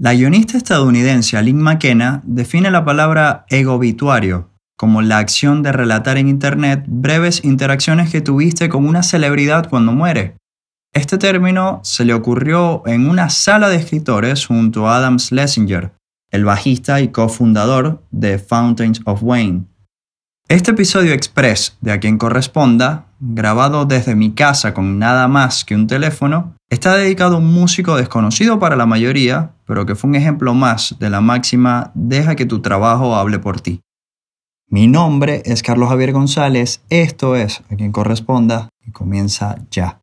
La guionista estadounidense Aline McKenna define la palabra egobituario como la acción de relatar en Internet breves interacciones que tuviste con una celebridad cuando muere. Este término se le ocurrió en una sala de escritores junto a Adam Schlesinger, el bajista y cofundador de Fountains of Wayne. Este episodio express de A quien corresponda, grabado desde mi casa con nada más que un teléfono, está dedicado a un músico desconocido para la mayoría, pero que fue un ejemplo más de la máxima deja que tu trabajo hable por ti. Mi nombre es Carlos Javier González, esto es A quien corresponda y comienza ya.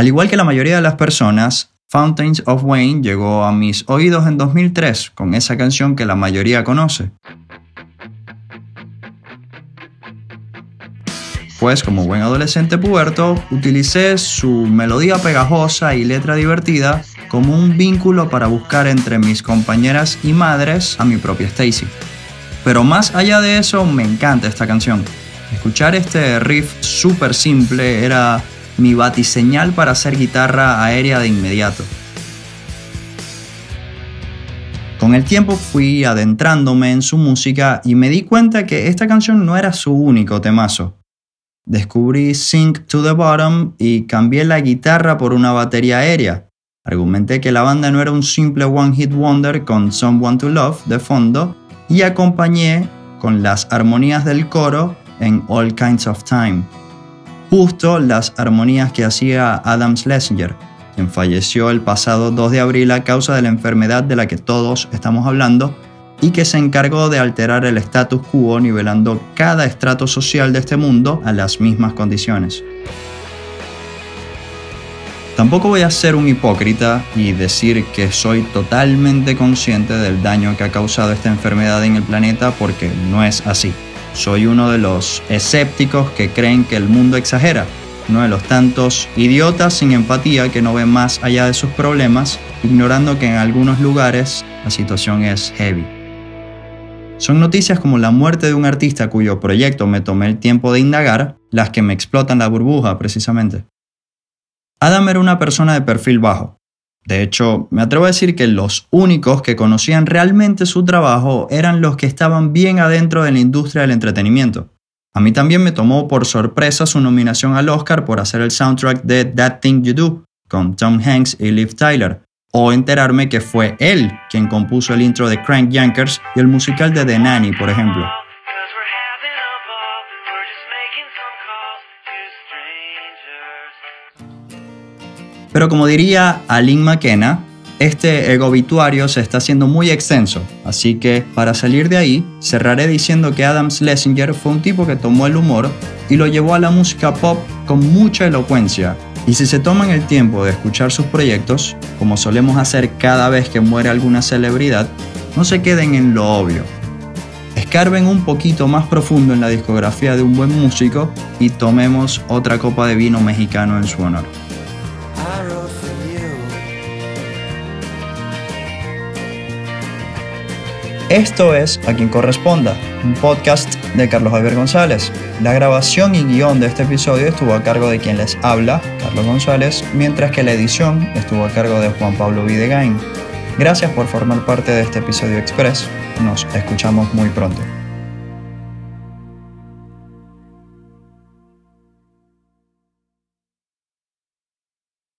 Al igual que la mayoría de las personas, Fountains of Wayne llegó a mis oídos en 2003 con esa canción que la mayoría conoce. Pues como buen adolescente puberto, utilicé su melodía pegajosa y letra divertida como un vínculo para buscar entre mis compañeras y madres a mi propia Stacy. Pero más allá de eso, me encanta esta canción. Escuchar este riff súper simple era mi batiseñal para hacer guitarra aérea de inmediato. Con el tiempo fui adentrándome en su música y me di cuenta que esta canción no era su único temazo. Descubrí Sink to the Bottom y cambié la guitarra por una batería aérea. Argumenté que la banda no era un simple one hit wonder con Someone to Love de fondo y acompañé con las armonías del coro en All Kinds of Time justo las armonías que hacía Adam Schlesinger, quien falleció el pasado 2 de abril a causa de la enfermedad de la que todos estamos hablando y que se encargó de alterar el status quo nivelando cada estrato social de este mundo a las mismas condiciones. Tampoco voy a ser un hipócrita y decir que soy totalmente consciente del daño que ha causado esta enfermedad en el planeta porque no es así. Soy uno de los escépticos que creen que el mundo exagera, uno de los tantos idiotas sin empatía que no ven más allá de sus problemas, ignorando que en algunos lugares la situación es heavy. Son noticias como la muerte de un artista cuyo proyecto me tomé el tiempo de indagar, las que me explotan la burbuja precisamente. Adam era una persona de perfil bajo, de hecho, me atrevo a decir que los únicos que conocían realmente su trabajo eran los que estaban bien adentro de la industria del entretenimiento. A mí también me tomó por sorpresa su nominación al Oscar por hacer el soundtrack de That Thing You Do con Tom Hanks y Liv Tyler, o enterarme que fue él quien compuso el intro de Crank Yankers y el musical de The Nanny, por ejemplo. Pero como diría Aline McKenna, este ego obituario se está haciendo muy extenso, así que para salir de ahí, cerraré diciendo que Adam Schlesinger fue un tipo que tomó el humor y lo llevó a la música pop con mucha elocuencia. Y si se toman el tiempo de escuchar sus proyectos, como solemos hacer cada vez que muere alguna celebridad, no se queden en lo obvio. Escarben un poquito más profundo en la discografía de un buen músico y tomemos otra copa de vino mexicano en su honor. Esto es A quien corresponda, un podcast de Carlos Javier González. La grabación y guion de este episodio estuvo a cargo de quien les habla, Carlos González, mientras que la edición estuvo a cargo de Juan Pablo Videgain. Gracias por formar parte de este episodio express. Nos escuchamos muy pronto.